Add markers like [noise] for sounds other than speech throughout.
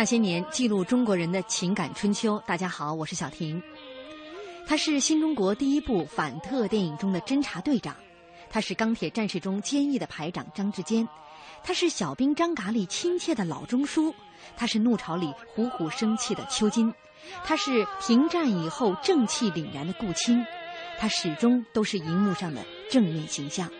那些年，记录中国人的情感春秋。大家好，我是小婷。他是新中国第一部反特电影中的侦察队长，他是钢铁战士中坚毅的排长张志坚，他是小兵张嘎里亲切的老中书，他是怒潮里虎虎生气的邱金，他是停战以后正气凛然的顾青，他始终都是荧幕上的正面形象。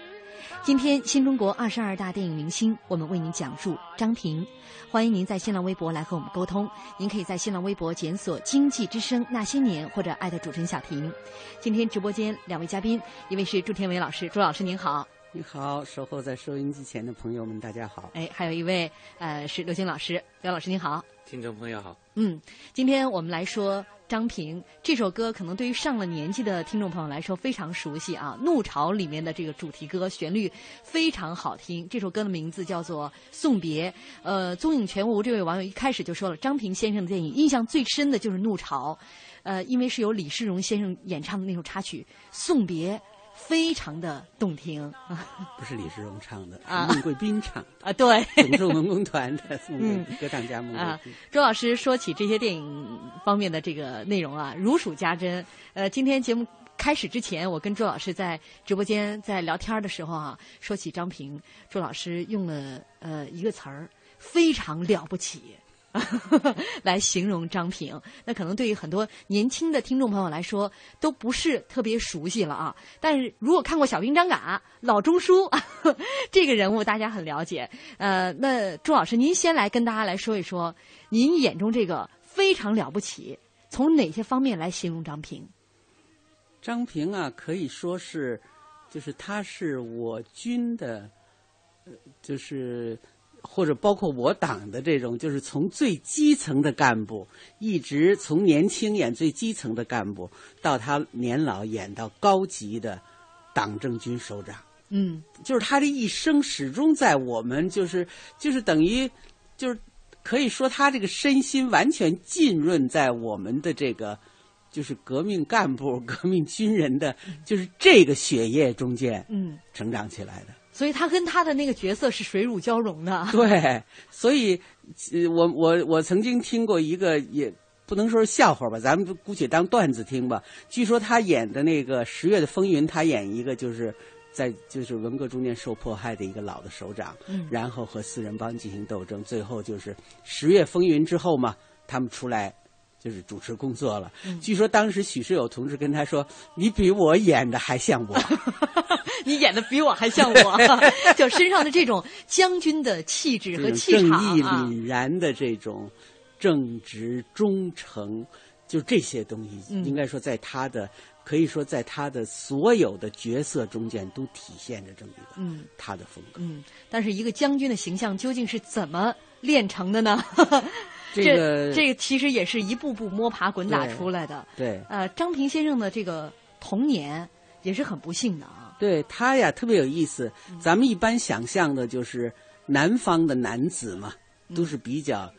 今天新中国二十二大电影明星，我们为您讲述张平。欢迎您在新浪微博来和我们沟通。您可以在新浪微博检索“经济之声那些年”或者艾特主持人小婷。今天直播间两位嘉宾，一位是朱天伟老师，朱老师您好。你好，守候在收音机前的朋友们，大家好。哎，还有一位呃是刘星老师，刘老师您好。听众朋友好。嗯，今天我们来说。张平这首歌可能对于上了年纪的听众朋友来说非常熟悉啊，《怒潮》里面的这个主题歌旋律非常好听。这首歌的名字叫做《送别》。呃，踪影全无这位网友一开始就说了，张平先生的电影印象最深的就是《怒潮》，呃，因为是由李世荣先生演唱的那首插曲《送别》。非常的动听，[laughs] 不是李世荣唱的，是孟贵宾唱啊。对，[laughs] 总政文工团的嗯 [laughs] 歌唱家孟贵宾。周老师说起这些电影方面的这个内容啊，如数家珍。呃，今天节目开始之前，我跟周老师在直播间在聊天的时候啊，说起张平，周老师用了呃一个词儿，非常了不起。[laughs] 来形容张平，那可能对于很多年轻的听众朋友来说都不是特别熟悉了啊。但是如果看过《小兵张嘎》老中书 [laughs] 这个人物，大家很了解。呃，那朱老师，您先来跟大家来说一说，您眼中这个非常了不起，从哪些方面来形容张平？张平啊，可以说是就是他是我军的，呃就是或者包括我党的这种，就是从最基层的干部，一直从年轻演最基层的干部，到他年老演到高级的党政军首长。嗯，就是他的一生始终在我们，就是就是等于就是可以说他这个身心完全浸润在我们的这个。就是革命干部、革命军人的，就是这个血液中间，嗯，成长起来的。所以他跟他的那个角色是水乳交融的。[laughs] 对，所以，我我我曾经听过一个，也不能说是笑话吧，咱们姑且当段子听吧。据说他演的那个《十月的风云》，他演一个就是在就是文革中间受迫害的一个老的首长，嗯，然后和四人帮进行斗争，最后就是《十月风云》之后嘛，他们出来。就是主持工作了。据说当时许世友同志跟他说：“你比我演的还像我，[laughs] 你演的比我还像我。[laughs] ”就身上的这种将军的气质和气场正义凛然的这种正直忠诚，就这些东西，应该说在他的可以说在他的所有的角色中间都体现着这么一个嗯他的风格。嗯，但是一个将军的形象究竟是怎么练成的呢？这个这个其实也是一步步摸爬滚打出来的。对，呃，张平先生的这个童年也是很不幸的啊。对他呀，特别有意思。咱们一般想象的就是南方的男子嘛，都是比较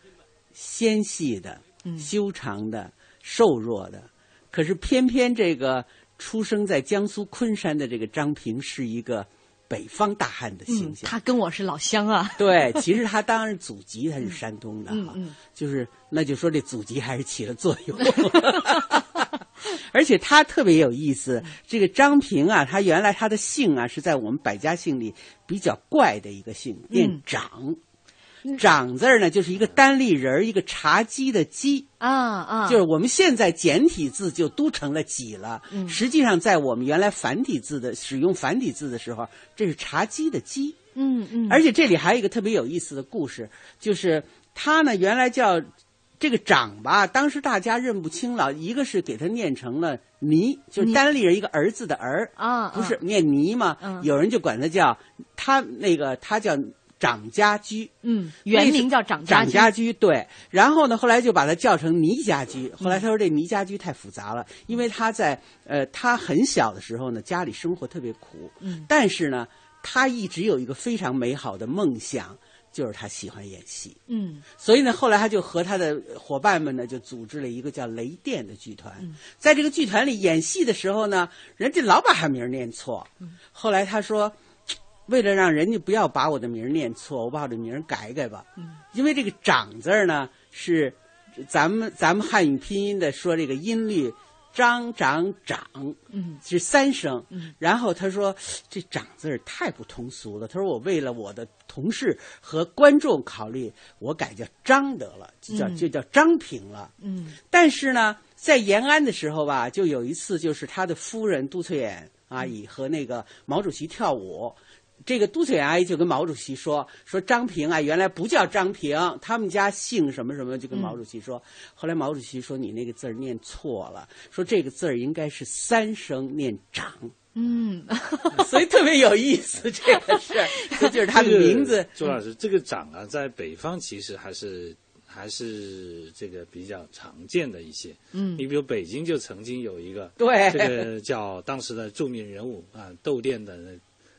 纤细的、修长的、瘦弱的。可是偏偏这个出生在江苏昆山的这个张平是一个。北方大汉的形象，他跟我是老乡啊。对，其实他当然祖籍他是山东的哈，就是那就说这祖籍还是起了作用。[laughs] 而且他特别有意思，这个张平啊，他原来他的姓啊是在我们百家姓里比较怪的一个姓，念长。长字儿呢，就是一个单立人一个茶几的几啊啊，就是我们现在简体字就都成了几了。嗯，实际上在我们原来繁体字的使用繁体字的时候，这是茶几的几。嗯嗯。而且这里还有一个特别有意思的故事，就是他呢原来叫这个长吧，当时大家认不清了，一个是给他念成了倪，就是单立人一个儿子的儿啊，不是念倪吗？有人就管他叫他那个他叫。长家居，嗯，原名叫长长家居，对。然后呢，后来就把他叫成倪家居。后来他说这倪家居太复杂了，因为他在呃，他很小的时候呢，家里生活特别苦，嗯，但是呢，他一直有一个非常美好的梦想，就是他喜欢演戏，嗯。所以呢，后来他就和他的伙伴们呢，就组织了一个叫雷电的剧团。在这个剧团里演戏的时候呢，人家老把他名念错。后来他说。为了让人家不要把我的名念错，我把我的名改改吧。嗯，因为这个“长”字呢是咱们咱们汉语拼音的说这个音律，张、长、长，嗯，是三声。嗯，然后他说这“长”字太不通俗了。他说我为了我的同事和观众考虑，我改叫张得了，就叫就叫张平了。嗯，但是呢，在延安的时候吧，就有一次，就是他的夫人杜翠妍阿姨和那个毛主席跳舞。这个杜翠阿姨就跟毛主席说：“说张平啊，原来不叫张平，他们家姓什么什么。”就跟毛主席说。后来毛主席说：“你那个字儿念错了，说这个字儿应该是三声念长。”嗯，[laughs] 所以特别有意思这个事儿，[laughs] 这就是他的名字。周老师，这个长啊，在北方其实还是还是这个比较常见的一些。嗯，你比如北京就曾经有一个对这个叫当时的著名人物啊，窦店的。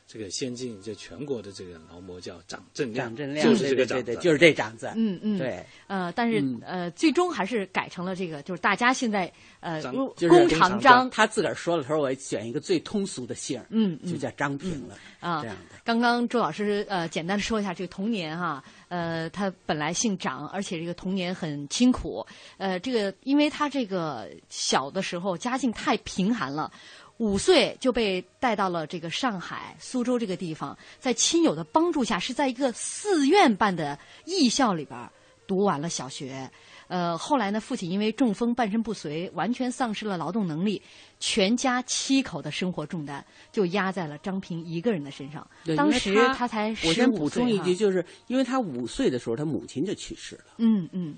这个先进就全国的这个劳模叫长正亮，长正亮就是这个长字，就是这长子。嗯嗯，对。呃，但是呃，最终还是改成了这个，就是大家现在呃，工长张。他自个儿说了，他说我选一个最通俗的姓嗯，就叫张平了。啊，这样的。刚刚周老师呃，简单的说一下这个童年哈，呃，他本来姓长，而且这个童年很清苦。呃，这个因为他这个小的时候家境太贫寒了。五岁就被带到了这个上海、苏州这个地方，在亲友的帮助下，是在一个寺院办的艺校里边读完了小学。呃，后来呢，父亲因为中风半身不遂，完全丧失了劳动能力，全家七口的生活重担就压在了张平一个人的身上。当时他才我先补充一句，就是因为他五岁的时候，他母亲就去世了。嗯嗯。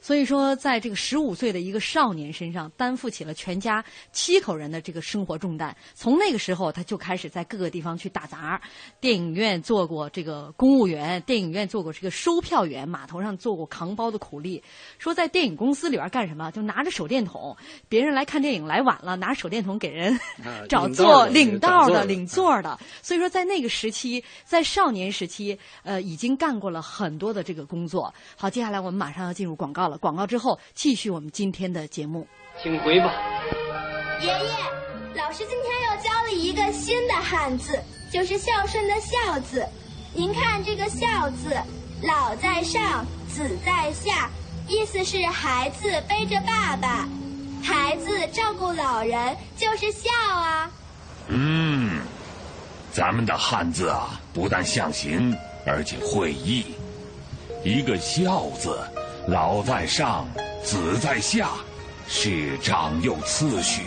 所以说，在这个十五岁的一个少年身上，担负起了全家七口人的这个生活重担。从那个时候，他就开始在各个地方去打杂，电影院做过这个公务员，电影院做过这个收票员，码头上做过扛包的苦力。说在电影公司里边干什么，就拿着手电筒，别人来看电影来晚了，拿手电筒给人 [laughs] 找座领道的、领座的。所以说，在那个时期，在少年时期，呃，已经干过了很多的这个工作。好，接下来我们马上要进入广告了。广告之后，继续我们今天的节目。请回吧，爷爷。老师今天又教了一个新的汉字，就是孝顺的“孝”字。您看这个“孝”字，老在上，子在下，意思是孩子背着爸爸，孩子照顾老人，就是孝啊。嗯，咱们的汉字啊，不但象形，而且会意。一个“孝”字。老在上，子在下，是长幼次序。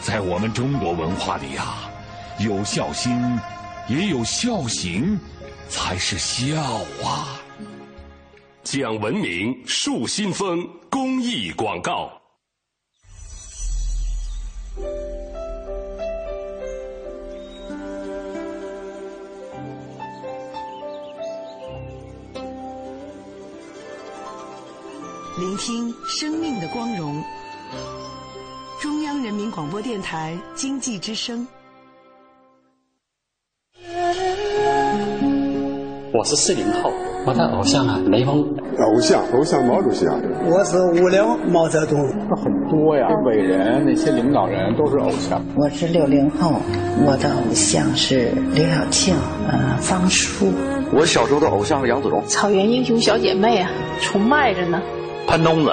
在我们中国文化里啊，有孝心，也有孝行，才是孝啊。讲文明树新风公益广告。聆听生命的光荣。中央人民广播电台经济之声。我是四零后，我的偶像啊，雷锋。偶像，偶像毛主席啊。我是五零毛泽东。很多呀，伟人那些领导人都是偶像。我是六零后，我的偶像是刘晓庆，呃，方舒。我小时候的偶像是杨子荣。草原英雄小姐妹啊，崇拜着呢。潘冬子，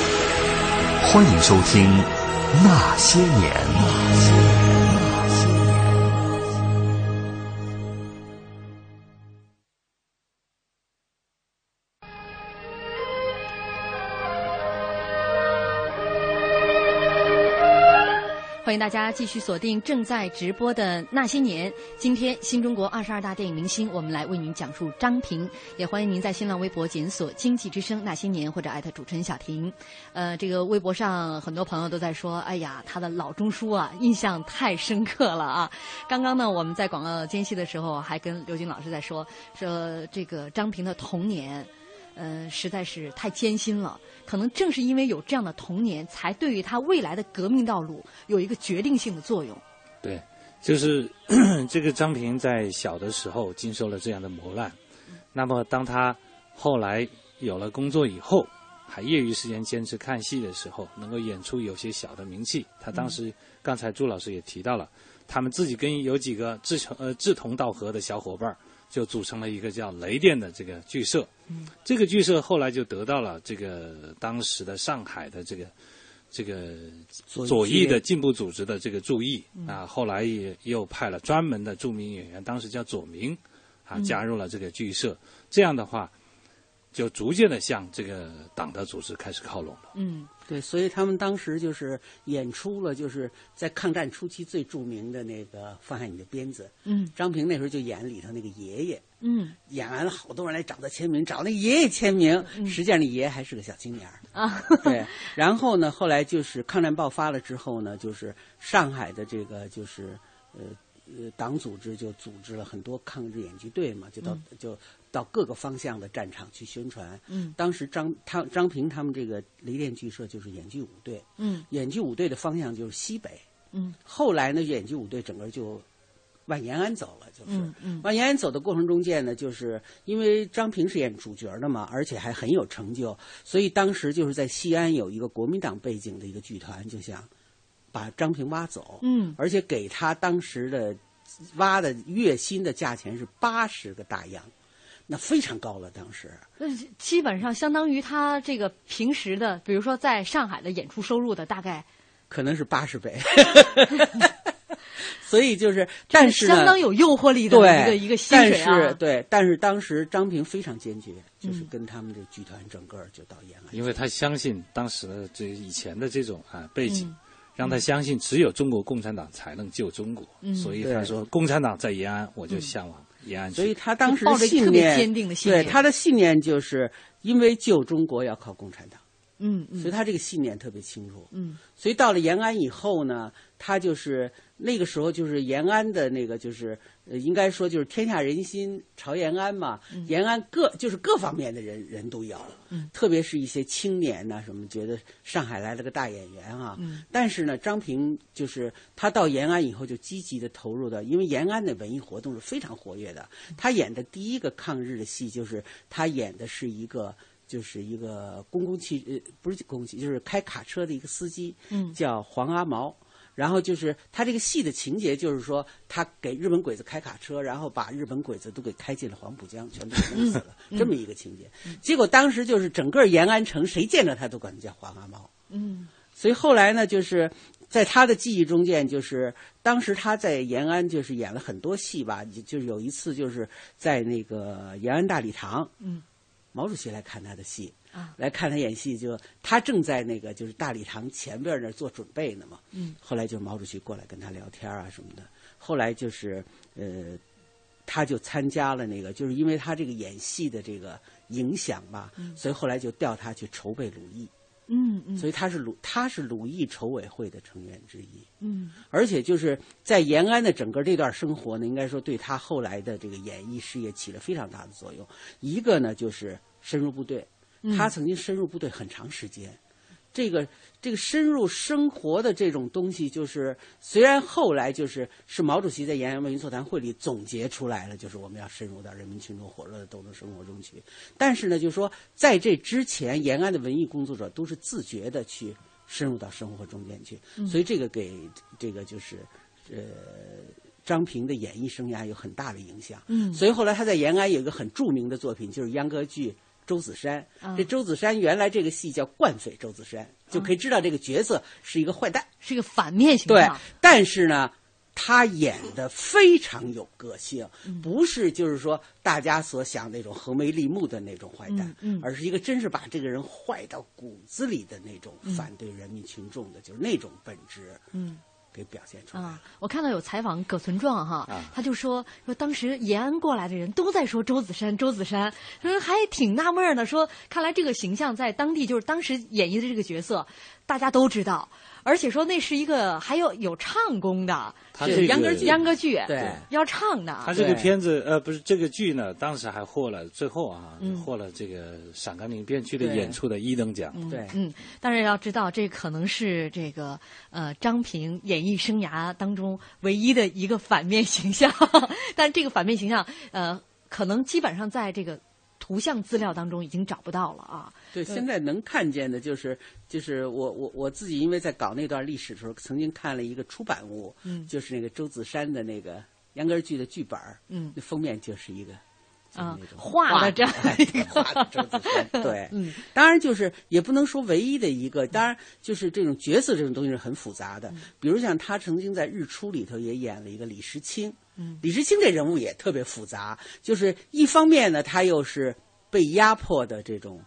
欢迎收听《那些年》。欢迎大家继续锁定正在直播的《那些年》。今天新中国二十二大电影明星，我们来为您讲述张平。也欢迎您在新浪微博检索“经济之声那些年”或者艾特主持人小婷。呃，这个微博上很多朋友都在说：“哎呀，他的老中书啊，印象太深刻了啊！”刚刚呢，我们在广告间隙的时候，还跟刘军老师在说说这个张平的童年，呃，实在是太艰辛了。可能正是因为有这样的童年，才对于他未来的革命道路有一个决定性的作用。对，就是 [coughs] 这个张平在小的时候经受了这样的磨难，那么当他后来有了工作以后，还业余时间坚持看戏的时候，能够演出有些小的名气。他当时刚才朱老师也提到了，他们自己跟有几个志成呃志同道合的小伙伴儿。就组成了一个叫雷电的这个剧社，这个剧社后来就得到了这个当时的上海的这个这个左翼的进步组织的这个注意啊，后来也又派了专门的著名演员，当时叫左明啊，加入了这个剧社，这样的话，就逐渐的向这个党的组织开始靠拢了。嗯。对，所以他们当时就是演出了，就是在抗战初期最著名的那个《放下你的鞭子》。嗯，张平那时候就演里头那个爷爷。嗯，演完了，好多人来找他签名，找那爷爷签名。实际上，那爷爷还是个小青年 [laughs] 啊。对，然后呢，后来就是抗战爆发了之后呢，就是上海的这个就是呃呃党组织就组织了很多抗日演剧队嘛，就到就。到各个方向的战场去宣传。嗯，当时张他张平他们这个雷电剧社就是演剧五队。嗯，演剧五队的方向就是西北。嗯，后来呢，演剧五队整个就往延安走了，就是。嗯嗯。往延安走的过程中间呢，就是因为张平是演主角的嘛，而且还很有成就，所以当时就是在西安有一个国民党背景的一个剧团，就想把张平挖走，嗯，而且给他当时的挖的月薪的价钱是八十个大洋，那非常高了。当时，那基本上相当于他这个平时的，比如说在上海的演出收入的大概可能是八十倍。[laughs] 所以就是，但是相当有诱惑力的一个一个薪水啊。但是对，但是当时张平非常坚决，就是跟他们这剧团整个就到延安，因为他相信当时的这以前的这种啊背景，让他相信只有中国共产党才能救中国，所以他说共产党在延安，我就向往延安。所以他当时抱着信念坚定的信念，对他的信念就是因为救中国要靠共产党。嗯，所以他这个信念特别清楚。嗯，所以到了延安以后呢，他就是那个时候就是延安的那个就是呃，应该说就是天下人心朝延安嘛。延安各就是各方面的人人都有，嗯，特别是一些青年呐什么，觉得上海来了个大演员啊。嗯，但是呢，张平就是他到延安以后就积极的投入的，因为延安的文艺活动是非常活跃的。他演的第一个抗日的戏就是他演的是一个。就是一个公共汽呃不是公共汽，就是开卡车的一个司机，嗯，叫黄阿毛。然后就是他这个戏的情节，就是说他给日本鬼子开卡车，然后把日本鬼子都给开进了黄浦江，全都弄死了，这么一个情节。结果当时就是整个延安城，谁见着他都管他叫黄阿猫。嗯，所以后来呢，就是在他的记忆中间，就是当时他在延安就是演了很多戏吧，就是有一次就是在那个延安大礼堂，嗯。毛主席来看他的戏啊，来看他演戏，就他正在那个就是大礼堂前边那做准备呢嘛。嗯，后来就毛主席过来跟他聊天啊什么的。后来就是呃，他就参加了那个，就是因为他这个演戏的这个影响吧，所以后来就调他去筹备鲁艺。嗯嗯，所以他是鲁他是鲁艺筹委会的成员之一。嗯，而且就是在延安的整个这段生活呢，应该说对他后来的这个演艺事业起了非常大的作用。一个呢就是深入部队，他曾经深入部队很长时间。这个这个深入生活的这种东西，就是虽然后来就是是毛主席在延安文艺座谈会里总结出来了，就是我们要深入到人民群众火热的斗争生活中去。但是呢，就是说在这之前，延安的文艺工作者都是自觉的去深入到生活中间去，所以这个给这个就是呃张平的演艺生涯有很大的影响。嗯，所以后来他在延安有一个很著名的作品，就是秧歌剧。周子山，这周子山原来这个戏叫惯匪周子山，就可以知道这个角色是一个坏蛋，是一个反面形象。对，但是呢，他演的非常有个性，不是就是说大家所想那种横眉立目的那种坏蛋，而是一个真是把这个人坏到骨子里的那种反对人民群众的，就是那种本质。嗯。给表现出来啊！我看到有采访葛存壮哈，啊、他就说说当时延安过来的人都在说周子山，周子山，说还挺纳闷呢，说看来这个形象在当地就是当时演绎的这个角色，大家都知道。而且说那是一个还有有唱功的，是秧歌剧，秧歌剧对要唱的。他这个片子呃不是这个剧呢，当时还获了最后啊，嗯、获了这个陕甘宁边区的演出的一等奖。对，嗯，但是要知道这可能是这个呃张平演艺生涯当中唯一的一个反面形象，[laughs] 但这个反面形象呃可能基本上在这个。图像资料当中已经找不到了啊！对，现在能看见的就是就是我我我自己，因为在搞那段历史的时候，曾经看了一个出版物，嗯，就是那个周子山的那个秧歌剧的剧本嗯，那封面就是一个啊画的这样一个。画的周子山，对，[laughs] 嗯，当然就是也不能说唯一的一个，当然就是这种角色这种东西是很复杂的，比如像他曾经在《日出》里头也演了一个李时清。李时清这人物也特别复杂，就是一方面呢，他又是被压迫的这种，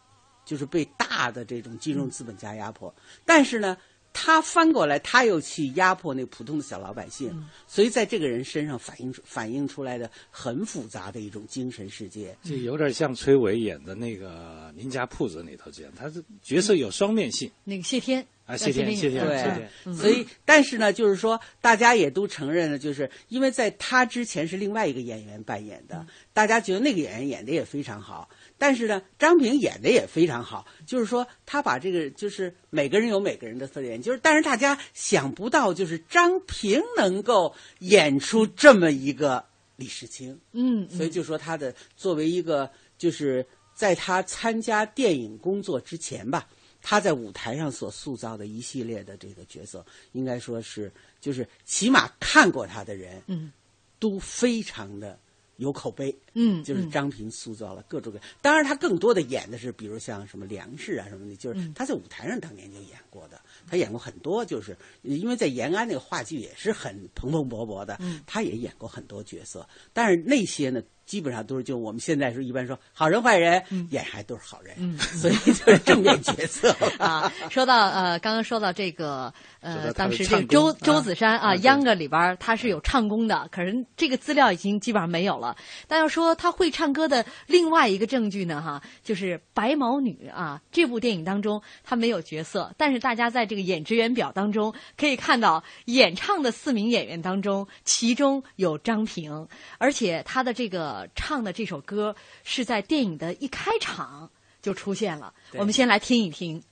就是被大的这种金融资本家压迫，但是呢，他翻过来他又去压迫那普通的小老百姓，所以在这个人身上反映出反映出来的很复杂的一种精神世界，就有点像崔伟演的那个《林家铺子》里头这样，他是角色有双面性。那个谢天。啊，谢天，谢天，谢天，所以，但是呢，就是说，大家也都承认了，就是因为在他之前是另外一个演员扮演的，大家觉得那个演员演的也非常好，但是呢，张平演的也非常好，就是说，他把这个，就是每个人有每个人的特点，就是，但是大家想不到，就是张平能够演出这么一个李世清，嗯，所以就说他的作为一个，就是在他参加电影工作之前吧。他在舞台上所塑造的一系列的这个角色，应该说是就是起码看过他的人，嗯，都非常的有口碑。嗯，就是张平塑造了各种各，当然他更多的演的是，比如像什么梁氏啊什么的，就是他在舞台上当年就演过的。他演过很多，就是因为在延安那个话剧也是很蓬蓬勃勃的，他也演过很多角色。但是那些呢，基本上都是就我们现在是一般说好人坏人，演还都是好人，所以就是正面角色 [laughs] 啊。说到呃，刚刚说到这个呃，当时这个周周子山啊，秧歌里边他是有唱功的，可是这个资料已经基本上没有了。但要说他会唱歌的另外一个证据呢，哈，就是《白毛女》啊，这部电影当中他没有角色，但是大家在这个演职员表当中可以看到，演唱的四名演员当中，其中有张平，而且他的这个唱的这首歌是在电影的一开场就出现了。我们先来听一听。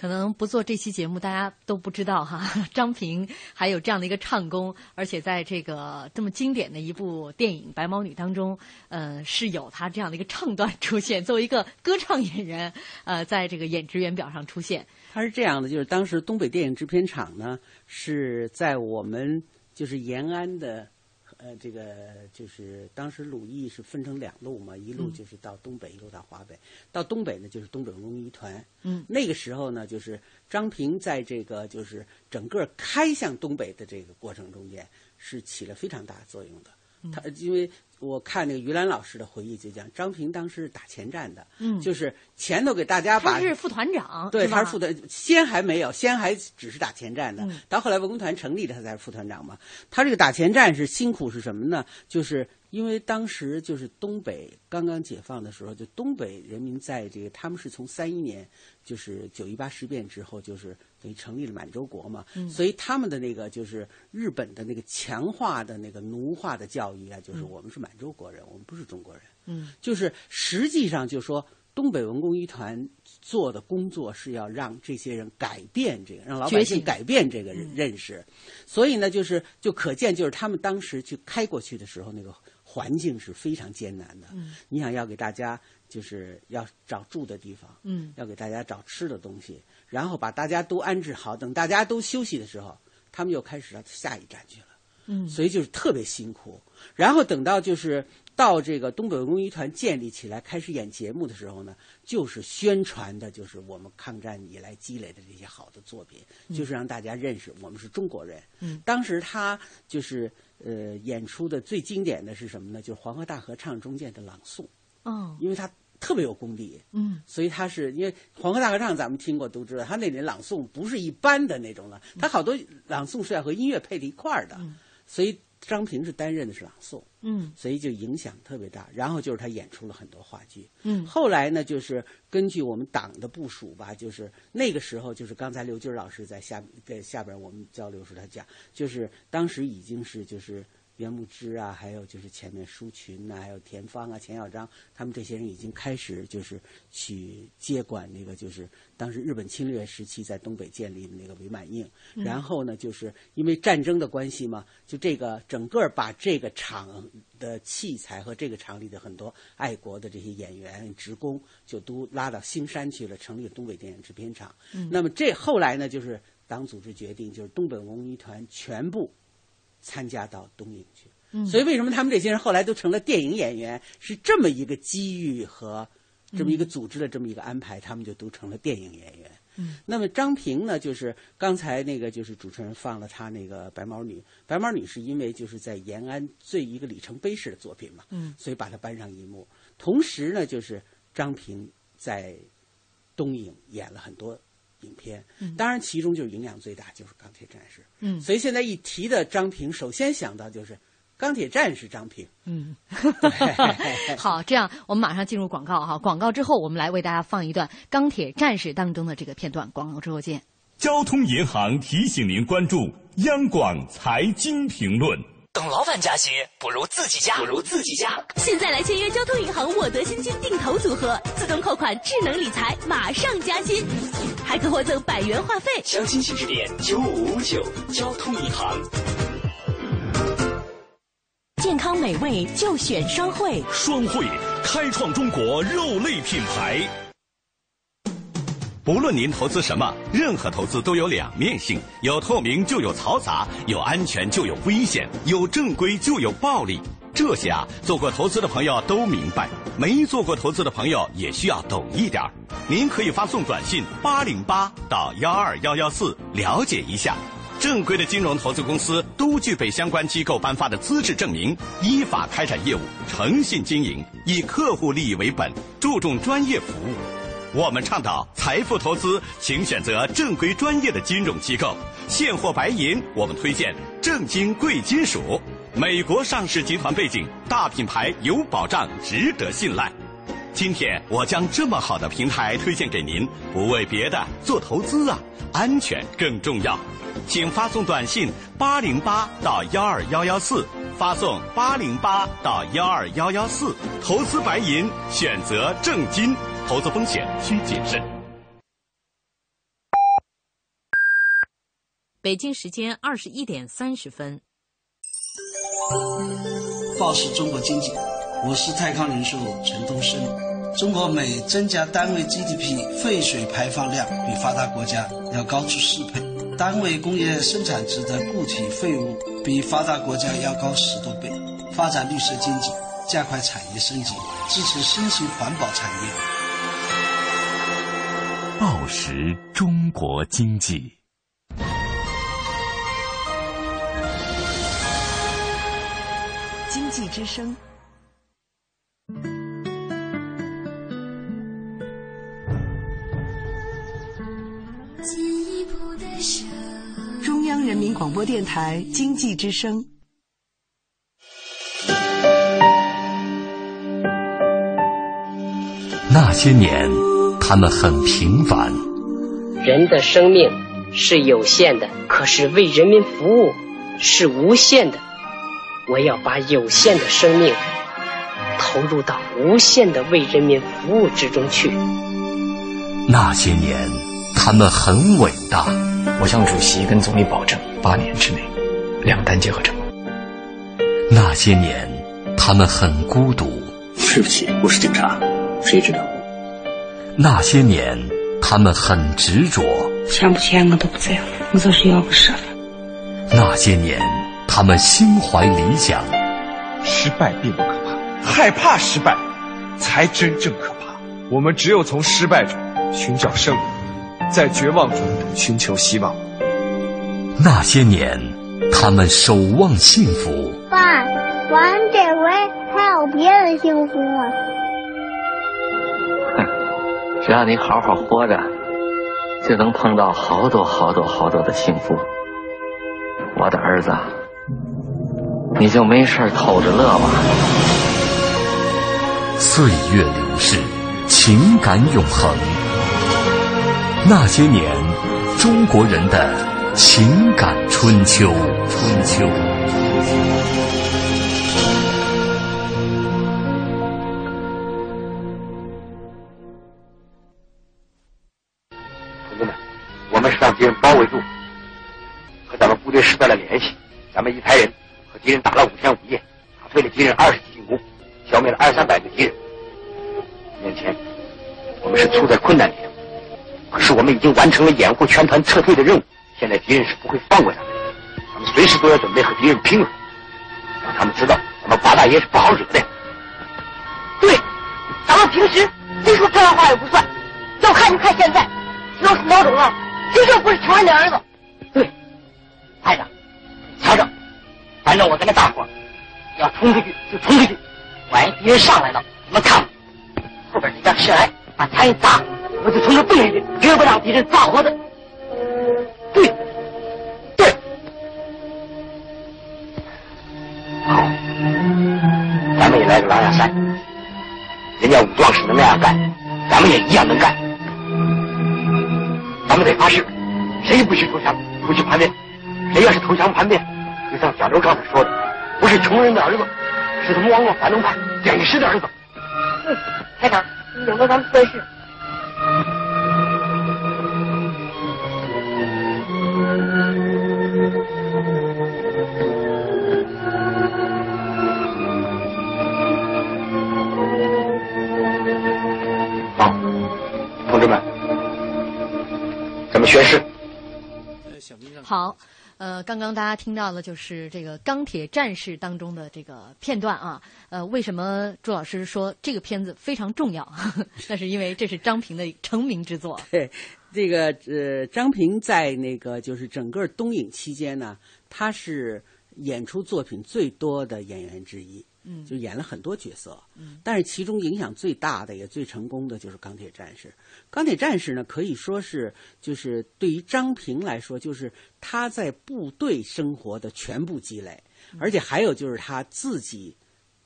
可能不做这期节目，大家都不知道哈，张平还有这样的一个唱功，而且在这个这么经典的一部电影《白毛女》当中，呃，是有他这样的一个唱段出现，作为一个歌唱演员，呃，在这个演职员表上出现。他是这样的，就是当时东北电影制片厂呢是在我们就是延安的，呃，这个就是当时鲁艺是分成两路嘛，一路就是到东北，一路到华北。到东北呢就是东北文工一团，嗯，那个时候呢就是张平在这个就是整个开向东北的这个过程中间是起了非常大作用的。他因为我看那个于兰老师的回忆就讲，张平当时是打前站的，嗯就是前头给大家把他是副团长，对，吧他是副团，先还没有，先还只是打前站的，嗯到后来文工团成立了，他才是副团长嘛。他这个打前站是辛苦是什么呢？就是因为当时就是东北刚刚解放的时候，就东北人民在这个他们是从三一年就是九一八事变之后，就是等于成立了满洲国嘛，嗯。所以他们的那个就是日本的那个强化的那个奴化的教育啊，就是嗯。我们是满洲国人，我们不是中国人。嗯。就是实际上就说东北文工一团做的工作是要让这些人改变这个，让老百姓改变这个认认识。所以呢，就是就可见，就是他们当时去开过去的时候，那个环境是非常艰难的。嗯你想要给大家就是要找住的地方，嗯要给大家找吃的东西，然后把大家都安置好，等大家都休息的时候，他们又开始到下一站去了。嗯所以就是特别辛苦。然后等到就是到这个东北文工一团建立起来，开始演节目的时候呢，就是宣传的，就是我们抗战以来积累的这些好的作品，嗯。就是让大家认识我们是中国人。嗯。当时他就是呃演出的最经典的是什么呢？就是黄河大合唱中间的朗诵，哦。因为他特别有功底。嗯。所以他是因为黄河大合唱，咱们听过都知道，他那里朗诵不是一般的那种了，他好多朗诵是要和音乐配在一块儿的，所以张平是担任的是朗诵，嗯，所以就影响特别大。然后就是他演出了很多话剧，嗯，后来呢，就是根据我们党的部署吧，就是那个时候，就是刚才刘军老师在下在下边我们交流时他讲，就是当时已经是就是。袁牧之啊，还有就是前面舒群呐、还有田芳啊、钱小章，他们这些人已经开始就是去接管那个，就是当时日本侵略时期在东北建立的那个伪满映。嗯然后呢，就是因为战争的关系嘛，就这个整个把这个厂的器材和这个厂里的很多爱国的这些演员、职工，就都拉到兴山去了，成立了东北电影制片厂。嗯那么这后来呢，就是党组织决定，就是东北文艺团全部。参加到东影去，嗯所以为什么他们这些人后来都成了电影演员？是这么一个机遇和这么一个组织的这么一个安排，他们就都成了电影演员。嗯，那么张平呢，就是刚才那个就是主持人放了他那个《白毛女》，《白毛女》是因为就是在延安最一个里程碑式的作品嘛，嗯，所以把它搬上银幕。同时呢，就是张平在东影演了很多。影片，当然其中就是影响最大就是《钢铁战士》。嗯，所以现在一提的张平，首先想到就是《钢铁战士》张平。嗯，[laughs] 好，这样我们马上进入广告哈。广告之后，我们来为大家放一段《钢铁战士》当中的这个片段。广告之后见。交通银行提醒您关注央广财经评论。等老板加薪，不如自己加，不如自己加。现在来签约交通银行沃德新金定投组合，自动扣款，智能理财，马上加薪，还可获赠百元话费。详情请致电九五五九交通银行。健康美味就选双汇，双汇开创中国肉类品牌。不论您投资什么，任何投资都有两面性，有透明就有嘈杂，有安全就有危险，有正规就有暴利。这些啊，做过投资的朋友都明白，没做过投资的朋友也需要懂一点儿。您可以发送短信八零八到幺二幺幺四了解一下。正规的金融投资公司都具备相关机构颁发的资质证明，依法开展业务，诚信经营，以客户利益为本，注重专业服务。我们倡导财富投资，请选择正规专业的金融机构。现货白银，我们推荐正金贵金属。美国上市集团背景，大品牌有保障，值得信赖。今天我将这么好的平台推荐给您，不为别的，做投资啊，安全更重要。请发送短信八零八到幺二幺幺四，发送八零八到幺二幺幺四，投资白银，选择正金。投资风险需谨慎。北京时间二十一点三十分。报时中国经济，我是泰康人寿陈东升。中国每增加单位 GDP 废水排放量比发达国家要高出四倍，单位工业生产值的固体废物比发达国家要高十多倍。发展绿色经济，加快产业升级，支持新型环保产业。报时中国经济，经济之声。中央人民广播电台经济之声。那些年，他们很平凡。人的生命是有限的，可是为人民服务是无限的。我要把有限的生命投入到无限的为人民服务之中去。那些年，他们很伟大。我向主席跟总理保证，八年之内两弹结合成功。那些年，他们很孤独。对不起，我是警察，谁知道？那些年，他们很执着。钱不钱我都不在乎，我就是要个身份。那些年，他们心怀理想。失败并不可怕，害怕失败才真正可怕。我们只有从失败中寻找胜利，在绝望中寻求希望。那些年，他们守望幸福。爸，咱这回还有别的幸福吗？只要你好好活着，就能碰到好多好多好多的幸福。我的儿子，你就没事偷着乐吧。岁月流逝，情感永恒。那些年，中国人的情感春秋。春秋。队失断了联系。咱们一排人和敌人打了五天五夜，打退了敌人二十几进攻，消灭了二三百个敌人。面前，我们是处在困难里头，可是我们已经完成了掩护全团撤退的任务。现在敌人是不会放过咱们，咱们随时都要准备和敌人拼了，让他们知道咱们八大爷是不好惹的。对，咱们平时谁说漂亮话也不算，要看就看现在，要是孬种啊，谁说不是穷人的儿子？对，孩子，瞧着，反正我跟着大伙要冲出去就冲出去，万一敌人上来了，你们看，后边这架车来把他一砸，我就从这蹦下去，绝不让敌人抓活的。对，对，好，咱们也来个狼牙山，人家武壮士能那样干，咱们也一样能干。咱们得发誓，谁也不许投降，不许叛变。谁要是投降叛变，就像小刘刚才说的，不是穷人的儿子，是他们亡国反动派给事的儿子。嗯，排长，你有没有咱们分事？好，同志们，咱们宣誓。好，呃，刚刚大家听到的就是这个《钢铁战士》当中的这个片段啊。呃，为什么朱老师说这个片子非常重要？[laughs] 那是因为这是张平的成名之作。对，这个呃，张平在那个就是整个东影期间呢，他是演出作品最多的演员之一。嗯，就演了很多角色，嗯，但是其中影响最大的也最成功的就是《钢铁战士》。《钢铁战士》呢，可以说是就是对于张平来说，就是他在部队生活的全部积累，而且还有就是他自己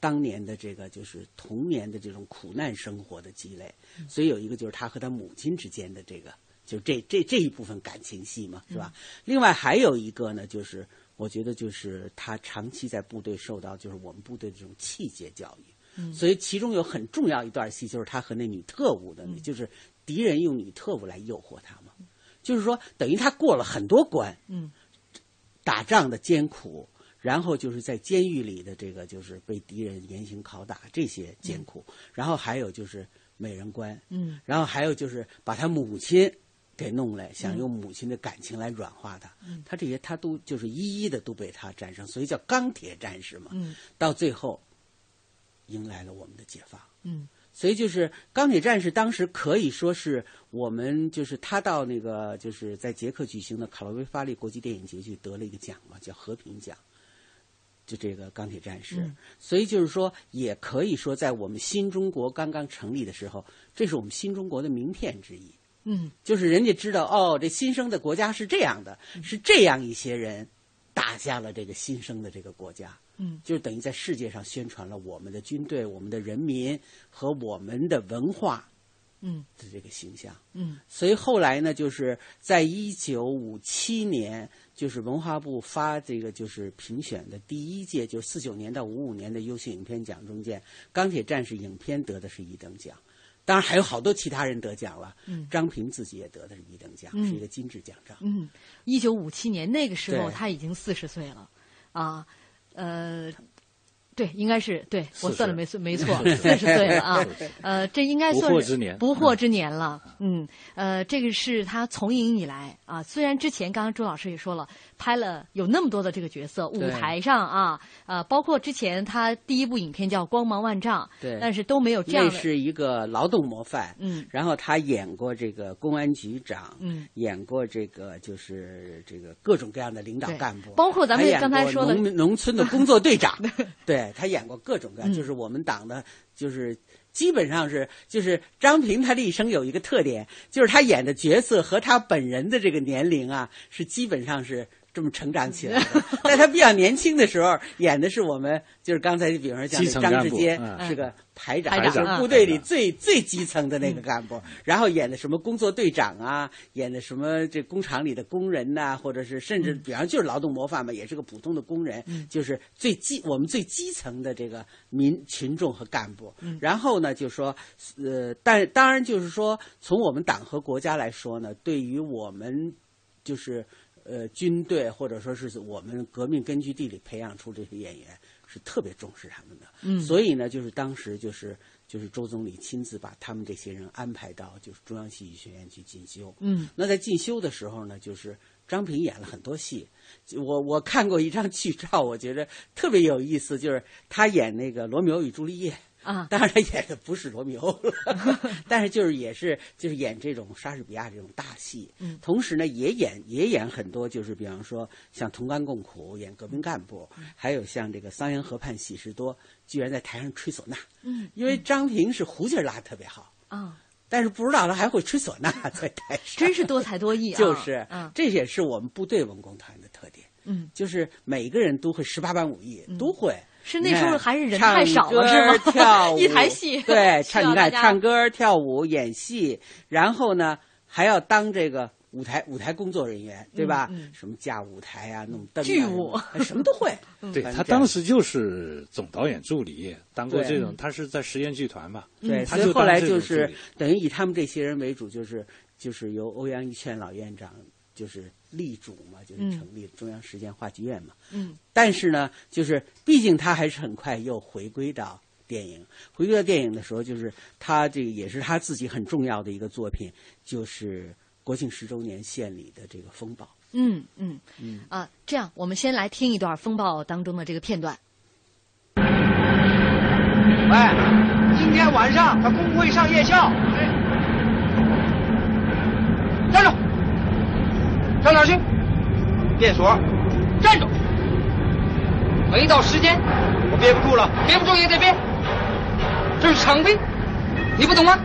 当年的这个就是童年的这种苦难生活的积累。所以有一个就是他和他母亲之间的这个，就这这这一部分感情戏嘛，是吧？另外还有一个呢，就是。我觉得就是他长期在部队受到就是我们部队的这种气节教育，嗯、所以其中有很重要一段戏就是他和那女特务的，嗯、就是敌人用女特务来诱惑他嘛，就是说等于他过了很多关，嗯，打仗的艰苦，然后就是在监狱里的这个就是被敌人严刑拷打这些艰苦，嗯、然后还有就是美人关，嗯，然后还有就是把他母亲。给弄来，想用母亲的感情来软化他，嗯、他这些他都就是一一的都被他战胜，所以叫钢铁战士嘛。嗯，到最后迎来了我们的解放。嗯，所以就是钢铁战士当时可以说是我们就是他到那个就是在捷克举行的卡罗维发利国际电影节去得了一个奖嘛，叫和平奖。就这个钢铁战士，嗯、所以就是说，也可以说在我们新中国刚刚成立的时候，这是我们新中国的名片之一。嗯，就是人家知道哦，这新生的国家是这样的，是这样一些人打下了这个新生的这个国家。嗯，就等于在世界上宣传了我们的军队、我们的人民和我们的文化，嗯的这个形象。嗯，所以后来呢，就是在一九五七年，就是文化部发这个就是评选的第一届，就是四九年到五五年的优秀影片奖中间，《钢铁战士》影片得的是一等奖。当然还有好多其他人得奖了，嗯，张平自己也得的是一等奖，嗯、是一个金质奖。章。嗯，一九五七年那个时候他已经四十岁了，啊，呃，对，应该是对我算了没错，没错，四十岁了。啊，呃，这应该算是不惑之年。不惑之年了。嗯，呃，这个是他从影以来啊，虽然之前刚刚周老师也说了，拍了有那么多的这个角色，舞台上啊，呃，包括之前他第一部影片叫《光芒万丈》，对，但是都没有这样的。那是一个劳动模范，嗯，然后他演过这个公安局长，嗯，演过这个就是这个各种各样的领导干部，包括咱们刚才说的农民农村的工作队长，[laughs] 对他演过各种各样，嗯就是我们党的，就是基本上是就是张平他的一生有一个特点，就是他演的角色和他本人的这个年龄啊，是基本上是这么成长起来的。[laughs] 在他比较年轻的时候，演的是我们就是刚才比方说讲的张志坚嗯是个排长，部队里最最基层的那个干部。然后演的什么工作队长啊，演的什么这工厂里的工人呐、或者是甚至比方就是劳动模范嘛，也是个普通的工人，就是最基我们最基层的这个民群众和干部。然后呢，就说呃，但当然就是说，从我们党和国家来说呢，对于我们就是呃军队或者说是我们革命根据地里培养出这些演员，是特别重视他们的。嗯所以呢，就是当时就是就是周总理亲自把他们这些人安排到就是中央戏剧学院去进修。嗯那在进修的时候呢，就是张平演了很多戏。我我看过一张剧照，我觉得特别有意思，就是他演那个《罗密欧与朱丽叶》。啊，[laughs] 当然演的不是罗密欧了，[laughs] 但是就是也是就是演这种莎士比亚这种大戏，嗯。同时呢也演也演很多就是比方说像同甘共苦演革命干部，还有像这个桑园河畔喜事多，居然在台上吹唢呐，嗯，因为张平是胡琴拉得特别好，啊，但是不知道他还会吹唢呐在台上，[laughs] 真是多才多艺啊！就是，嗯。这也是我们部队文工团的特点，嗯，就是每个人都会十八般武艺，都会。是那时候还是人太少了歌是吗 [laughs] 跳舞 [laughs] 一台戏对，[laughs] 唱你看唱歌、跳舞、演戏，然后呢还要当这个舞台舞台工作人员，对吧？嗯嗯什么架舞台啊，弄灯啊剧务什么都会。对他当时就是总导演助理，当过这种，他是在实验剧团嘛，对，他就所以后来就是等于以他们这些人为主，就是就是由欧阳一劝老院长就是立主嘛，就是嗯成立中央实践话剧院嘛。嗯但是呢，就是毕竟他还是很快又回归到电影，回归到电影的时候，就是他这个也是他自己很重要的一个作品，就是国庆十周年献礼的这个《风暴》。嗯嗯嗯啊，这样我们先来听一段《风暴》当中的这个片段。喂，今天晚上他工会上夜校。站住！上哪儿去？电所。站住！没到时间，我憋不住了，憋不住也得憋。这是厂规，你不懂吗？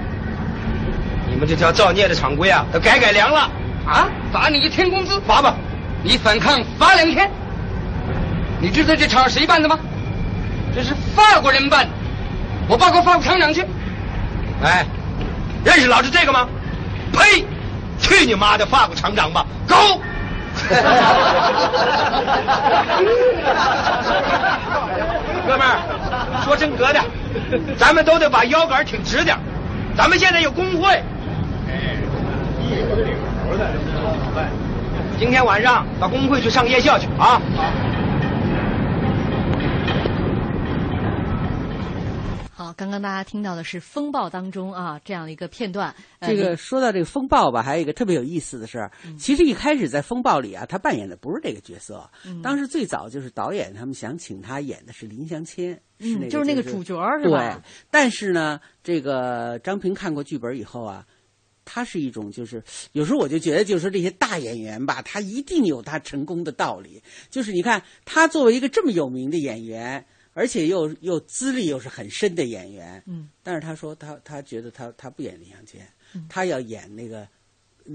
你们这条造孽的厂规啊，都改改良了啊！罚你一天工资，罚吧。你反抗罚两天。你知道这厂谁办的吗？这是法国人办的。我报告法国厂长去。哎，认识老子这个吗？呸！去你妈的法国厂长吧，Go！[laughs] 哥们儿，说真格的，咱们都得把腰杆挺直点。咱们现在有工会，哎，今天晚上到工会去上夜校去啊！刚刚大家听到的是《风暴》当中啊这样的一个片段。呃这个说到这个风暴吧，还有一个特别有意思的事儿。其实一开始在风暴里啊，他扮演的不是这个角色。嗯当时最早就是导演他们想请他演的是林祥谦，是那个嗯就是那个主角是吧对，但是呢，这个张平看过剧本以后啊。他是一种，就是有时候我就觉得，就是说这些大演员吧，他一定有他成功的道理。就是你看，他作为一个这么有名的演员，而且又又资历又是很深的演员，嗯，但是他说他他觉得他他不演林祥谦，他要演那个，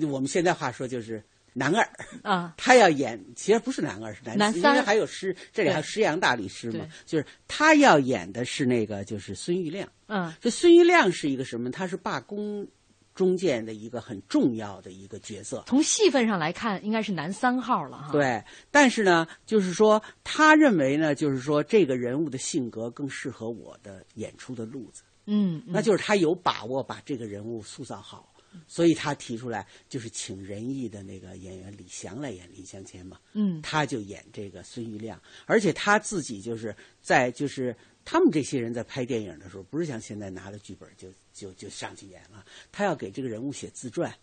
我们现在话说就是男二啊，[laughs] 他要演，其实不是男二，是男三因为还有师，这里还有对师阳大律师嘛，就是他要演的是那个就是孙玉亮，嗯。这孙玉亮是一个什么？他是罢工中间的一个很重要的一个角色，从戏份上来看，应该是男三号了哈。，对，但是呢，就是说，他认为呢，就是说这个人物的性格更适合我的演出的路子，嗯，那就是他有把握把这个人物塑造好，所以他提出来就是请仁义的那个演员李翔来演林湘谦嘛，嗯。他就演这个孙玉亮，而且他自己就是在就是他们这些人在拍电影的时候，不是像现在拿了剧本就就就上去演了，他要给这个人物写自传，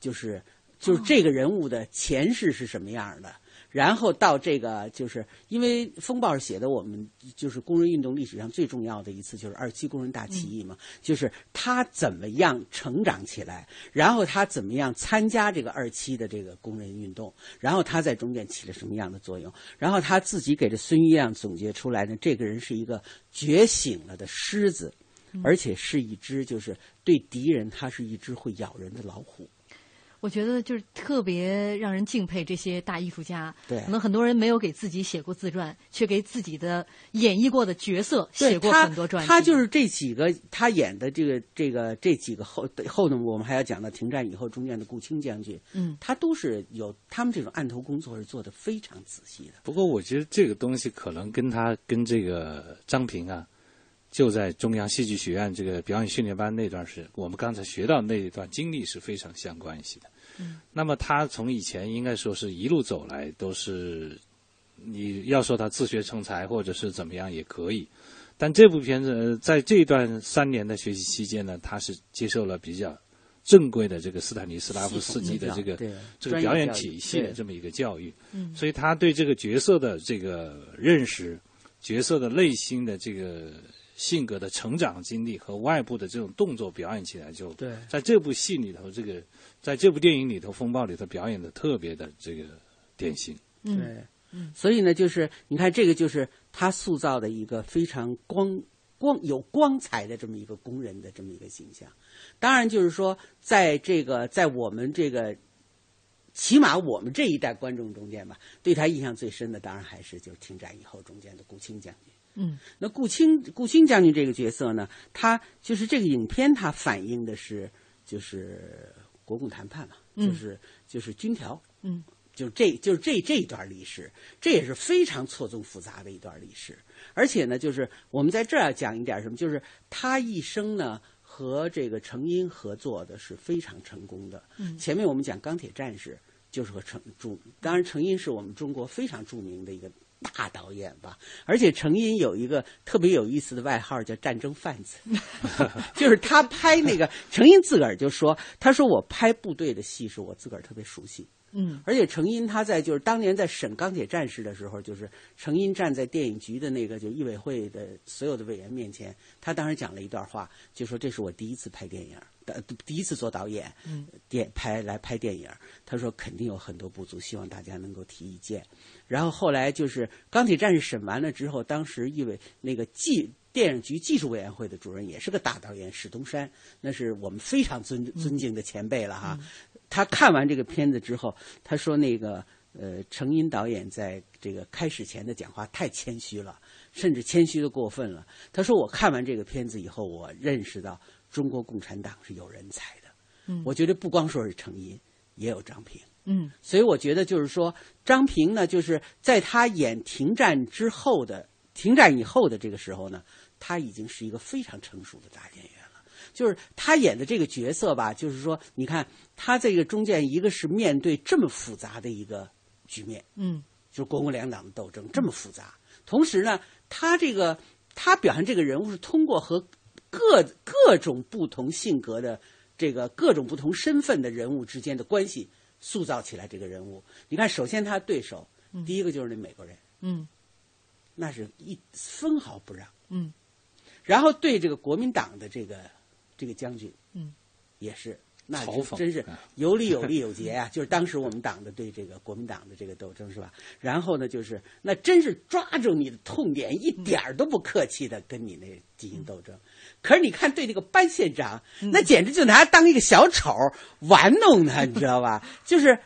就是就是这个人物的前世是什么样的。然后到这个，就是因为《风暴》写的我们就是工人运动历史上最重要的一次，就是二七工人大起义嘛，就是他怎么样成长起来，然后他怎么样参加这个二七的这个工人运动，然后他在中间起了什么样的作用，然后他自己给这孙玉亮总结出来呢，这个人是一个觉醒了的狮子，而且是一只就是对敌人，它是一只会咬人的老虎。我觉得就是特别让人敬佩这些大艺术家。对可能很多人没有给自己写过自传，却给自己的演绎过的角色写过很多传记。他就是这几个他演的这个这个这几个后后头，我们还要讲到停战以后中间的顾清将军，嗯，他都是有他们这种案头工作是做的非常仔细的。不过我觉得这个东西可能跟他跟这个张平啊，就在中央戏剧学院这个表演训练班那段是我们刚才学到那一段经历是非常相关系的。嗯，那么他从以前应该说是一路走来都是，你要说他自学成才或者是怎么样也可以，但这部片子呃在这段三年的学习期间呢，他是接受了比较正规的这个斯坦尼斯拉夫斯基的这个这个表演体系的这么一个教育，嗯。所以他对这个角色的这个认识、角色的内心的这个性格的成长经历和外部的这种动作表演起来就，对在这部戏里头，这个在这部电影里头，《风暴》里头表演的特别的这个典型。嗯对，所以呢，就是你看这个就是他塑造的一个非常光光有光彩的这么一个工人的这么一个形象。当然，就是说，在这个在我们这个起码我们这一代观众中间吧，对他印象最深的，当然还是就是停战以后中间的顾青将军。嗯，那顾清顾清将军这个角色呢，他就是这个影片，它反映的是就是国共谈判嘛，嗯。就是就是军条，嗯，就这就是这这一段历史，这也是非常错综复杂的一段历史。而且呢，就是我们在这儿要讲一点什么，就是他一生呢和这个程因合作的是非常成功的。嗯。前面我们讲钢铁战士，就是和程著，当然程因是我们中国非常著名的一个大导演吧。而且程因有一个特别有意思的外号叫“战争贩子”，[laughs] 就是他拍那个程因自个儿就说，他说我拍部队的戏是我自个儿特别熟悉。嗯而且程因他在就是当年在审钢铁战士的时候，就是程因站在电影局的那个就艺委会的所有的委员面前，他当时讲了一段话，就说这是我第一次拍电影，呃，第一次做导演，嗯电拍来拍电影，他说肯定有很多不足，希望大家能够提意见。然后后来就是钢铁战士审完了之后，当时一委那个技电影局技术委员会的主任也是个大导演史东山，那是我们非常尊尊敬的前辈了哈。他看完这个片子之后，他说那个呃，程荫导演在这个开始前的讲话太谦虚了，甚至谦虚的过分了。他说我看完这个片子以后，我认识到中国共产党是有人才的。嗯我觉得不光说是程因，也有张平。嗯所以我觉得就是说，张平呢，就是在他演停战之后的停战以后的这个时候呢，他已经是一个非常成熟的大演员了。就是他演的这个角色吧，就是说，你看他这个中间，一个是面对这么复杂的一个局面，嗯就是国共两党的斗争这么复杂，同时呢，他这个他表现这个人物是通过和各各种不同性格的这个各种不同身份的人物之间的关系塑造起来这个人物。你看，首先他对手，第一个就是那美国人，嗯那是一分毫不让。嗯然后对这个国民党的这个这个将军，嗯，也是，那嘲讽真是有理有利有节啊！就是当时我们党的对这个国民党的这个斗争是吧？然后呢，就是那真是抓住你的痛点，一点儿都不客气的跟你那进行斗争。可是你看对这个班县长，那简直就拿他当一个小丑玩弄他，你知道吧？[laughs] 就是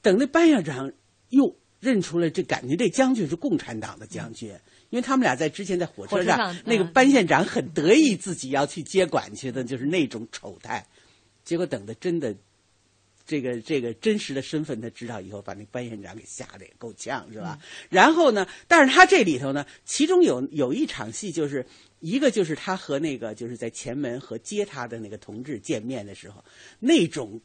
等那班校长哟认出了，这感觉这将军是共产党的将军，因为他们俩在之前在火车上，那个嗯班县长很得意自己要去接管去的，就是那种丑态。结果等的真的，这个这个真实的身份他知道以后，把那班县长给吓得也够呛，是吧？然后呢，但是他这里头呢，其中有有一场戏，就是一个就是他和那个就是在前门和接他的那个同志见面的时候，那种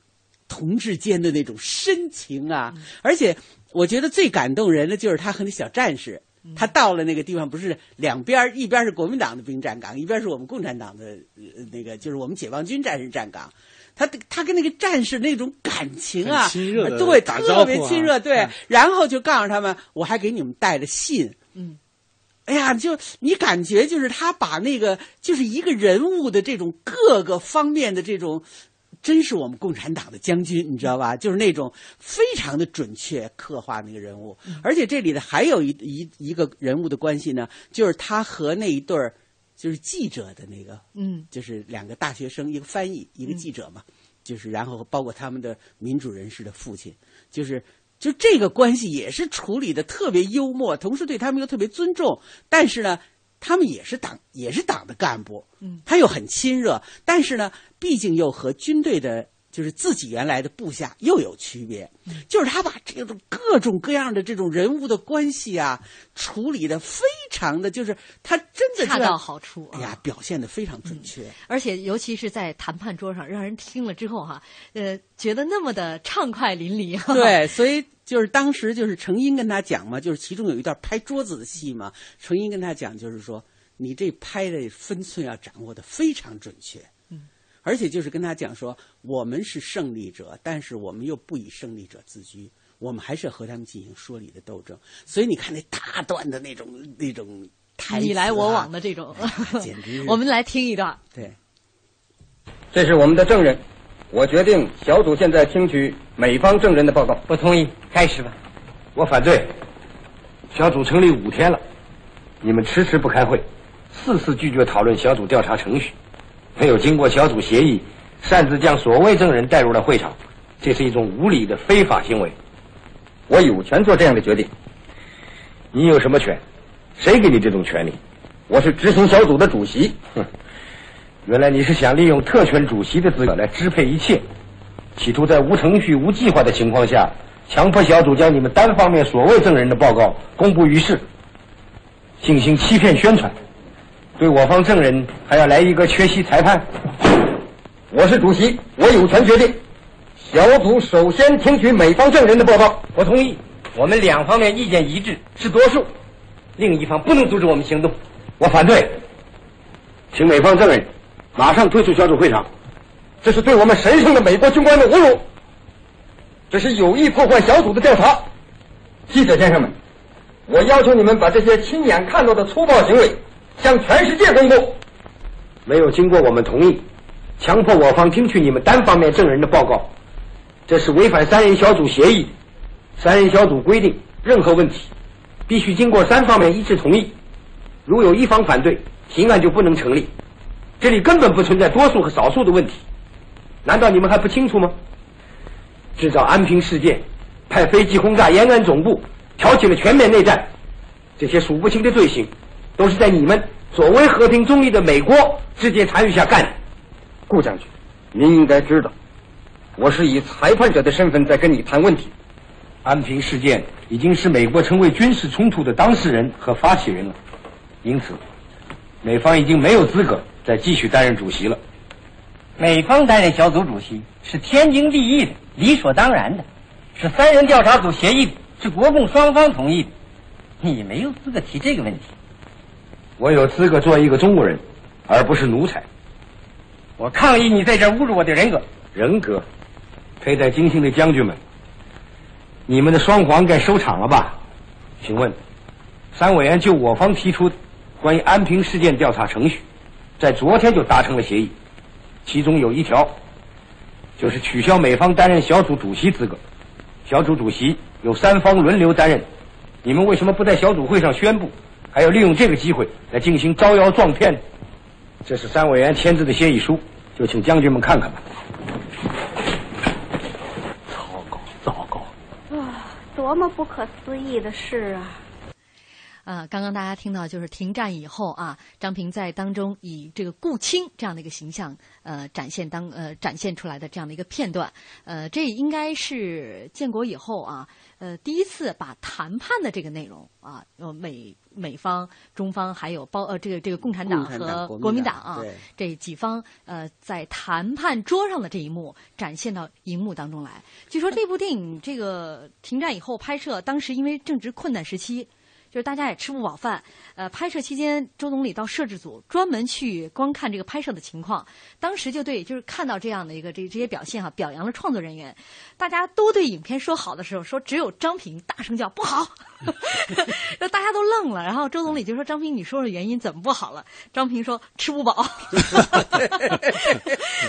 同志间的那种深情啊，而且我觉得最感动人的就是他和那小战士。他到了那个地方，不是两边儿一边是国民党的兵站岗，一边是我们共产党的呃那个，就是我们解放军战士站岗。他他跟那个战士那种感情啊，亲热的对，打特别亲热，对。嗯然后就告诉他们，我还给你们带了信。嗯，哎呀，就你感觉就是他把那个就是一个人物的这种各个方面的这种，真是我们共产党的将军，你知道吧？就是那种非常的准确刻画那个人物，而且这里的还有一一一个人物的关系呢，就是他和那一对儿就是记者的那个，嗯就是两个大学生，一个翻译，一个记者嘛。就是然后包括他们的民主人士的父亲，就是就这个关系也是处理的特别幽默，同时对他们又特别尊重，但是呢，他们也是党也是党的干部，嗯，他又很亲热，但是呢，毕竟又和军队的。就是自己原来的部下又有区别，就是他把这种各种各样的这种人物的关系啊处理的非常的，就是他真的恰到好处。哎呀，表现的非常准确，而且尤其是在谈判桌上，让人听了之后哈，呃，觉得那么的畅快淋漓。对，[laughs] 所以就是当时就是程英跟他讲嘛，就是其中有一段拍桌子的戏嘛，程英跟他讲就是说，你这拍的分寸要掌握的非常准确。而且就是跟他讲说，我们是胜利者，但是我们又不以胜利者自居，我们还是和他们进行说理的斗争。所以你看那大段的那种那种台、啊，你来我往的这种，简直。[laughs] 我们来听一段。对，这是我们的证人，我决定小组现在听取美方证人的报告。不同意，开始吧。我反对。小组成立五天了，你们迟迟不开会，四次拒绝讨论小组调查程序。没有经过小组协议，擅自将所谓证人带入了会场，这是一种无理的非法行为。我有权做这样的决定。你有什么权？谁给你这种权利？我是执行小组的主席。哼，原来你是想利用特权主席的资格来支配一切，企图在无程序、无计划的情况下，强迫小组将你们单方面所谓证人的报告公布于世，进行欺骗宣传。对我方证人还要来一个缺席裁判？我是主席，我有权决定。小组首先听取美方证人的报告。我同意，我们两方面意见一致，是多数。另一方不能阻止我们行动。我反对，请美方证人马上退出小组会场。这是对我们神圣的美国军官的侮辱。这是有意破坏小组的调查。记者先生们，我要求你们把这些亲眼看到的粗暴行为。向全世界公布，没有经过我们同意，强迫我方听取你们单方面证人的报告，这是违反三人小组协议。三人小组规定，任何问题必须经过三方面一致同意，如有一方反对，刑案就不能成立。这里根本不存在多数和少数的问题，难道你们还不清楚吗？制造安平事件，派飞机轰炸延安总部，挑起了全面内战，这些数不清的罪行。都是在你们所谓和平中立的美国直接参与下干的，顾将军，您应该知道，我是以裁判者的身份在跟你谈问题。安平事件已经使美国成为军事冲突的当事人和发起人了，因此，美方已经没有资格再继续担任主席了。美方担任小组主席是天经地义的、理所当然的，是三人调查组协议的，是国共双方同意的，你没有资格提这个问题。我有资格做一个中国人，而不是奴才。我抗议你在这侮辱我的人格。人格，佩戴金星的将军们，你们的双簧该收场了吧？请问，三委员就我方提出关于安平事件调查程序，在昨天就达成了协议，其中有一条，就是取消美方担任小组主席资格，小组主席由三方轮流担任。你们为什么不在小组会上宣布？还要利用这个机会来进行招摇撞骗，这是三委员签字的协议书，就请将军们看看吧。糟糕，糟糕！啊，多么不可思议的事啊！啊，刚刚大家听到就是停战以后啊，张平在当中以这个顾青这样的一个形象，呃，展现当呃展现出来的这样的一个片段，呃，这应该是建国以后啊，呃，第一次把谈判的这个内容啊，呃，美美方、中方还有包呃这个这个共产党和国民党啊这几方呃在谈判桌上的这一幕展现到荧幕当中来。据说这部电影这个停战以后拍摄，当时因为正值困难时期。就是大家也吃不饱饭，呃，拍摄期间，周总理到摄制组专门去观看这个拍摄的情况，当时就对，就是看到这样的一个这这些表现哈，表扬了创作人员，大家都对影片说好的时候，说只有张平大声叫不好，[laughs] 大家都愣了。然后周总理就说：“张平，你说说原因，怎么不好了？”张平说：“吃不饱。[laughs] ”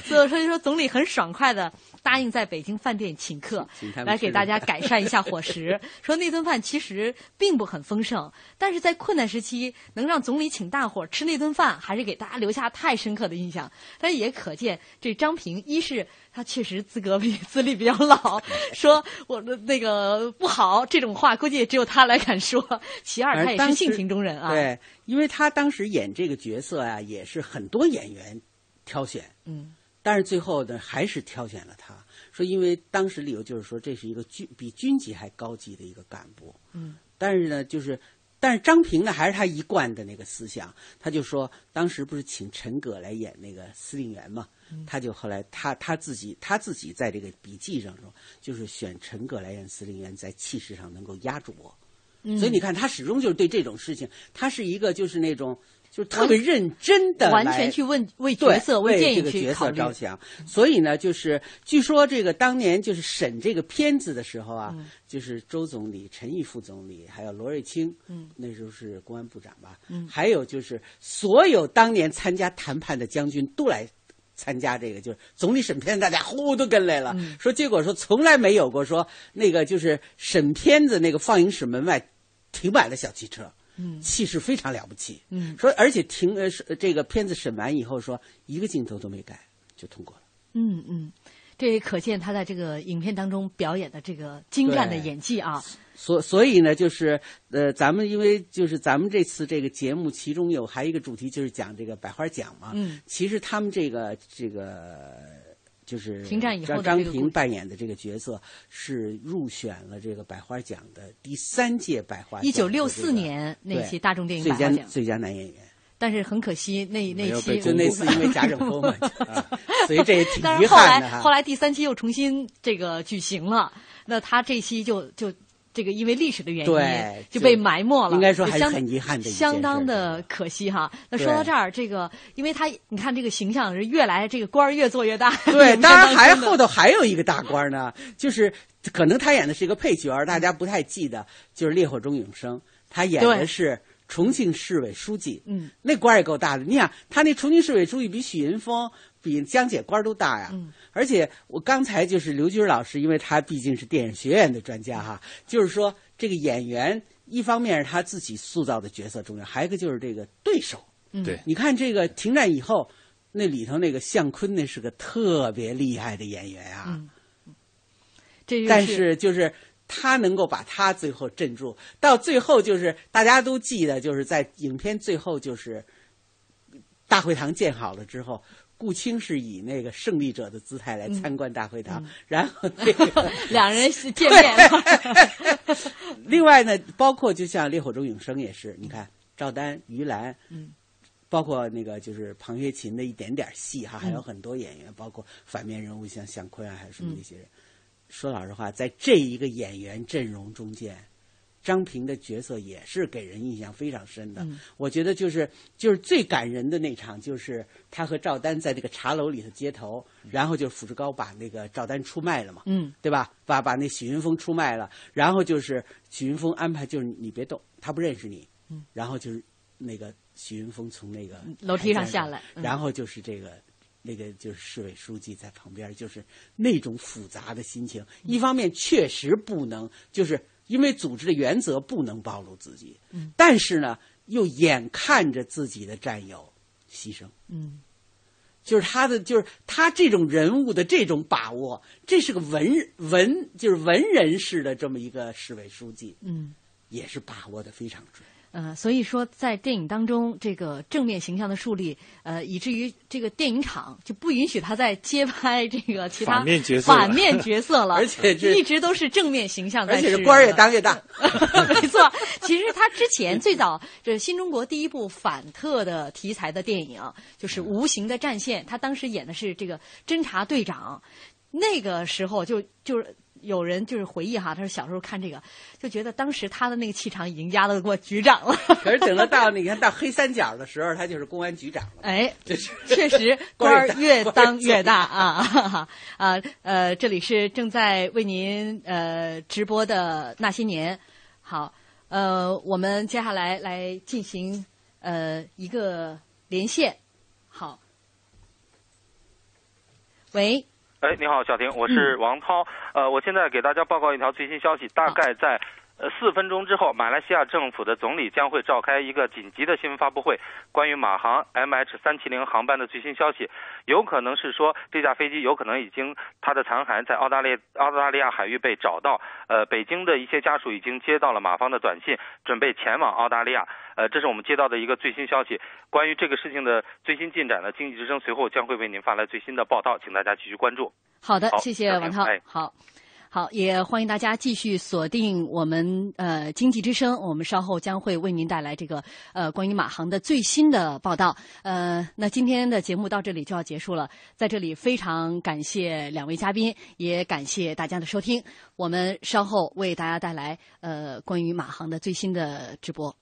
所以说，说总理很爽快的答应在北京饭店请客，来给大家改善一下伙食。[laughs] 说那顿饭其实并不很丰盛，但是在困难时期能让总理请大伙吃那顿饭，还是给大家留下太深刻的印象。但也可见这张平一是。他确实资格比资历比较老，[laughs] 说我的那个不好这种话，估计也只有他来敢说。其二，他也是性情中人啊。对，因为他当时演这个角色啊，也是很多演员挑选，嗯，但是最后呢，还是挑选了他。说因为当时理由就是说，这是一个军比军级还高级的一个干部，嗯，但是呢，就是。但是张平呢，还是他一贯的那个思想，他就说，当时不是请陈葛来演那个司令员嘛，他就后来他他自己他自己在这个笔记上说，就是选陈葛来演司令员，在气势上能够压住我，所以你看他始终就是对这种事情，他是一个就是那种。就特别认真的，完全去问为角色为电影角色着想。所以呢，就是据说这个当年就是审这个片子的时候啊，就是周总理、陈毅副总理，还有罗瑞卿，嗯，那时候是公安部长吧，嗯，还有就是所有当年参加谈判的将军都来参加这个，就是总理审片，大家呼都跟来了。说结果说从来没有过说那个就是审片子那个放映室门外停满了小汽车。嗯，气势非常了不起。嗯，说而且停呃这个片子审完以后说一个镜头都没改就通过了。嗯嗯，这也可见他在这个影片当中表演的这个精湛的演技啊。所所以呢，就是呃，咱们因为就是咱们这次这个节目，其中有还有一个主题就是讲这个百花奖嘛。嗯，其实他们这个这个。就是张张平扮演的这个角色是入选了这个百花奖的第三届百花奖。一九六四年那期大众电影百花奖最佳男演员。但是很可惜，那那期就那次因为贾 [laughs] 政风嘛，[laughs] 所以这也挺遗憾的。后来后来第三期又重新这个举行了，那他这期就就。这个因为历史的原因就被埋没了，应该说还是很遗憾的，相当的可惜哈。那说到这儿，这个因为他你看这个形象是越来这个官儿越做越大。对，[laughs] 当然还后头还有一个大官呢，就是可能他演的是一个配角，大家不太记得，就是《烈火中永生》，他演的是重庆市委书记。嗯，那官儿也够大的。你想，他那重庆市委书记比许云峰。比江姐官儿都大呀，而且我刚才就是刘军老师，因为他毕竟是电影学院的专家哈，就是说这个演员一方面是他自己塑造的角色重要，还有一个就是这个对手。对，你看这个停战以后，那里头那个向坤那是个特别厉害的演员啊。这但是就是他能够把他最后镇住，到最后就是大家都记得，就是在影片最后就是大会堂建好了之后。顾青是以那个胜利者的姿态来参观大会堂，然后那个 [laughs] [laughs] 两人是见面。[laughs] 另外呢，包括就像《烈火中永生》也是，你看赵丹、于兰，嗯，包括那个就是庞学勤的一点点戏哈，还有很多演员，包括反面人物像向坤啊，还有什么那些人。说老实话，在这一个演员阵容中间。张平的角色也是给人印象非常深的。我觉得就是就是最感人的那场，就是他和赵丹在这个茶楼里头接头，然后就傅志高把那个赵丹出卖了嘛，嗯，对吧？把把那许云峰出卖了，然后就是许云峰安排，就是你别动，他不认识你，嗯，然后就是那个许云峰从那个楼梯上下来，然后就是这个那个就是市委书记在旁边，就是那种复杂的心情。一方面确实不能就是。因为组织的原则不能暴露自己，嗯，但是呢，又眼看着自己的战友牺牲，嗯，就是他的，就是他这种人物的这种把握，这是个文文，就是文人式的这么一个市委书记，嗯，也是把握的非常准。呃，所以说在电影当中，这个正面形象的树立，呃，以至于这个电影厂就不允许他再接拍这个其他反面角色，反面角色了，[laughs] 而且一直都是正面形象。而且是官儿越当越大。没错，其实他之前最早这新中国第一部反特的题材的电影就是《无形的战线》，他当时演的是这个侦察队长，那个时候就就是。有人就是回忆哈，他说小时候看这个，就觉得当时他的那个气场已经压得过局长了。可是等到到你看到黑三角的时候，他就是公安局长了。哎，确实官儿越当越大啊！啊呃，这里是正在为您呃直播的那些年，好。呃，我们接下来来进行呃一个连线。好，喂，哎，你好，小婷，我是王涛。呃，我现在给大家报告一条最新消息，大概在。呃，四分钟之后，马来西亚政府的总理将会召开一个紧急的新闻发布会，关于马航 MH 三七零航班的最新消息，有可能是说这架飞机有可能已经它的残骸在澳大利澳大利亚海域被找到。呃，北京的一些家属已经接到了马方的短信，准备前往澳大利亚。呃，这是我们接到的一个最新消息。关于这个事情的最新进展呢，经济之声随后将会为您发来最新的报道，请大家继续关注。好的，谢谢王涛。好。好，也欢迎大家继续锁定我们呃经济之声，我们稍后将会为您带来这个呃关于马航的最新的报道。呃，那今天的节目到这里就要结束了，在这里非常感谢两位嘉宾，也感谢大家的收听。我们稍后为大家带来呃关于马航的最新的直播。